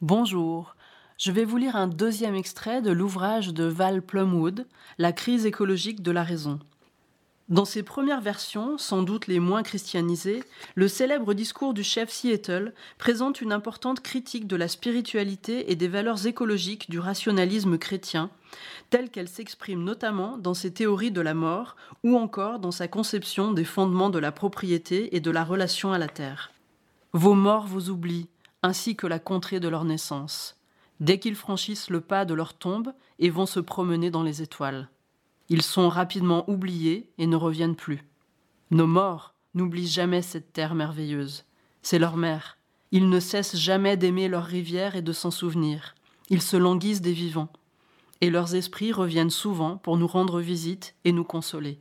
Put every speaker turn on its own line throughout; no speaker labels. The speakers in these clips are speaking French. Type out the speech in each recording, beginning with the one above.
Bonjour, je vais vous lire un deuxième extrait de l'ouvrage de Val Plumwood, La crise écologique de la raison. Dans ses premières versions, sans doute les moins christianisées, le célèbre discours du chef Seattle présente une importante critique de la spiritualité et des valeurs écologiques du rationalisme chrétien, telle qu'elle s'exprime notamment dans ses théories de la mort ou encore dans sa conception des fondements de la propriété et de la relation à la terre. Vos morts vous oublient, ainsi que la contrée de leur naissance, dès qu'ils franchissent le pas de leur tombe et vont se promener dans les étoiles. Ils sont rapidement oubliés et ne reviennent plus. Nos morts n'oublient jamais cette terre merveilleuse. C'est leur mère. Ils ne cessent jamais d'aimer leurs rivières et de s'en souvenir. Ils se languissent des vivants. Et leurs esprits reviennent souvent pour nous rendre visite et nous consoler.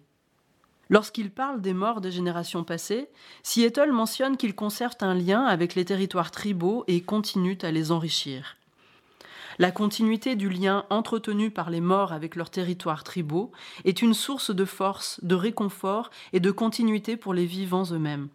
Lorsqu'il parle des morts des générations passées, Seattle mentionne qu'ils conservent un lien avec les territoires tribaux et continuent à les enrichir. La continuité du lien entretenu par les morts avec leurs territoires tribaux est une source de force, de réconfort et de continuité pour les vivants eux-mêmes.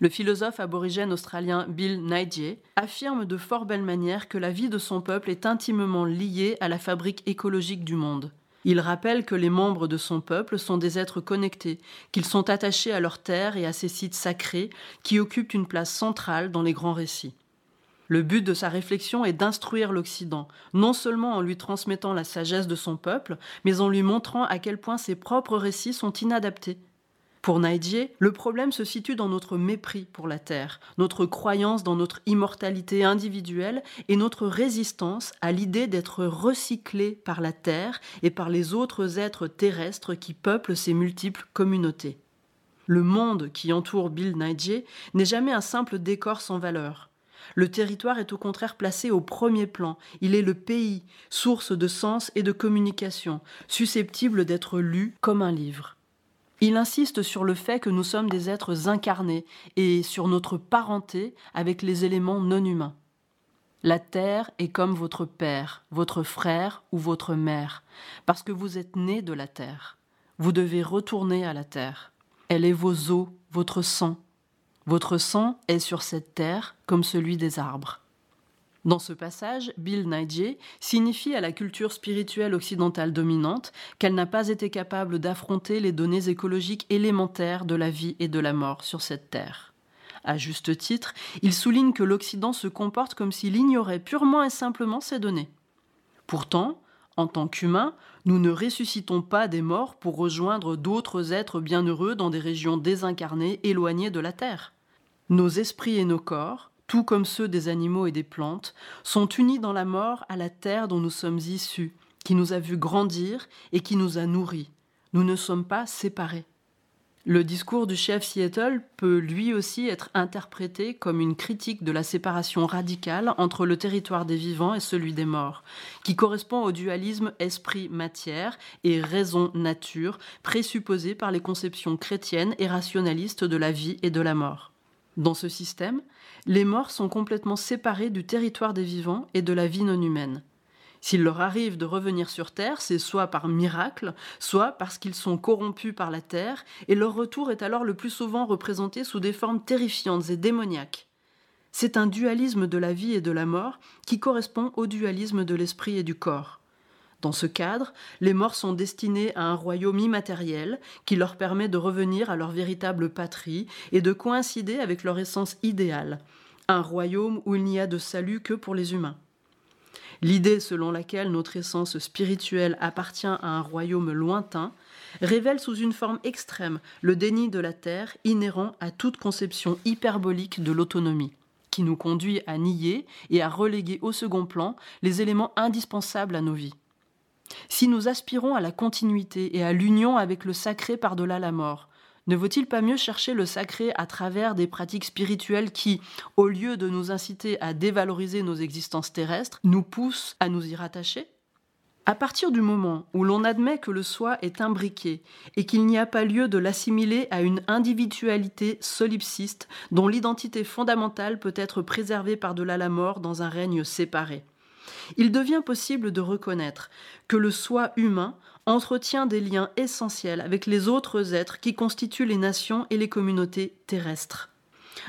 Le philosophe aborigène australien Bill Nighy affirme de fort belle manière que la vie de son peuple est intimement liée à la fabrique écologique du monde. Il rappelle que les membres de son peuple sont des êtres connectés, qu'ils sont attachés à leur terre et à ses sites sacrés qui occupent une place centrale dans les grands récits. Le but de sa réflexion est d'instruire l'Occident, non seulement en lui transmettant la sagesse de son peuple, mais en lui montrant à quel point ses propres récits sont inadaptés. Pour Naidje, le problème se situe dans notre mépris pour la Terre, notre croyance dans notre immortalité individuelle et notre résistance à l'idée d'être recyclé par la Terre et par les autres êtres terrestres qui peuplent ces multiples communautés. Le monde qui entoure Bill Nighy n'est jamais un simple décor sans valeur. Le territoire est au contraire placé au premier plan. Il est le pays, source de sens et de communication, susceptible d'être lu comme un livre. Il insiste sur le fait que nous sommes des êtres incarnés et sur notre parenté avec les éléments non humains. La terre est comme votre père, votre frère ou votre mère, parce que vous êtes né de la terre. Vous devez retourner à la terre. Elle est vos os, votre sang, votre sang est sur cette terre comme celui des arbres. Dans ce passage, Bill Nighy signifie à la culture spirituelle occidentale dominante qu'elle n'a pas été capable d'affronter les données écologiques élémentaires de la vie et de la mort sur cette terre. À juste titre, il souligne que l'Occident se comporte comme s'il ignorait purement et simplement ces données. Pourtant, en tant qu'humains, nous ne ressuscitons pas des morts pour rejoindre d'autres êtres bienheureux dans des régions désincarnées éloignées de la Terre. Nos esprits et nos corps, tout comme ceux des animaux et des plantes, sont unis dans la mort à la terre dont nous sommes issus, qui nous a vus grandir et qui nous a nourris. Nous ne sommes pas séparés. Le discours du chef Seattle peut lui aussi être interprété comme une critique de la séparation radicale entre le territoire des vivants et celui des morts, qui correspond au dualisme esprit-matière et raison-nature présupposé par les conceptions chrétiennes et rationalistes de la vie et de la mort. Dans ce système, les morts sont complètement séparés du territoire des vivants et de la vie non humaine. S'il leur arrive de revenir sur Terre, c'est soit par miracle, soit parce qu'ils sont corrompus par la Terre, et leur retour est alors le plus souvent représenté sous des formes terrifiantes et démoniaques. C'est un dualisme de la vie et de la mort qui correspond au dualisme de l'esprit et du corps. Dans ce cadre, les morts sont destinés à un royaume immatériel qui leur permet de revenir à leur véritable patrie et de coïncider avec leur essence idéale, un royaume où il n'y a de salut que pour les humains. L'idée selon laquelle notre essence spirituelle appartient à un royaume lointain révèle sous une forme extrême le déni de la terre inhérent à toute conception hyperbolique de l'autonomie, qui nous conduit à nier et à reléguer au second plan les éléments indispensables à nos vies. Si nous aspirons à la continuité et à l'union avec le sacré par-delà la mort, ne vaut-il pas mieux chercher le sacré à travers des pratiques spirituelles qui, au lieu de nous inciter à dévaloriser nos existences terrestres, nous poussent à nous y rattacher? À partir du moment où l'on admet que le soi est imbriqué et qu'il n'y a pas lieu de l'assimiler à une individualité solipsiste dont l'identité fondamentale peut être préservée par-delà la mort dans un règne séparé, il devient possible de reconnaître que le soi humain entretient des liens essentiels avec les autres êtres qui constituent les nations et les communautés terrestres.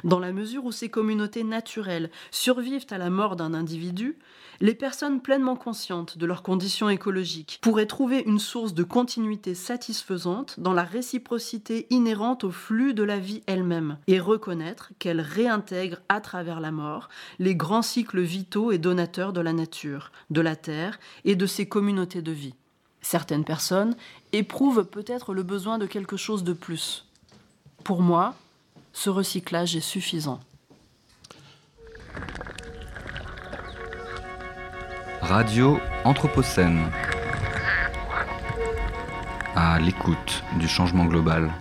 Dans la mesure où ces communautés naturelles survivent à la mort d'un individu, les personnes pleinement conscientes de leurs conditions écologiques pourraient trouver une source de continuité satisfaisante dans la réciprocité inhérente au flux de la vie elle-même et reconnaître qu'elle réintègre à travers la mort les grands cycles vitaux et donateurs de la nature, de la terre et de ses communautés de vie. Certaines personnes éprouvent peut-être le besoin de quelque chose de plus. Pour moi, ce recyclage est suffisant.
Radio Anthropocène. À l'écoute du changement global.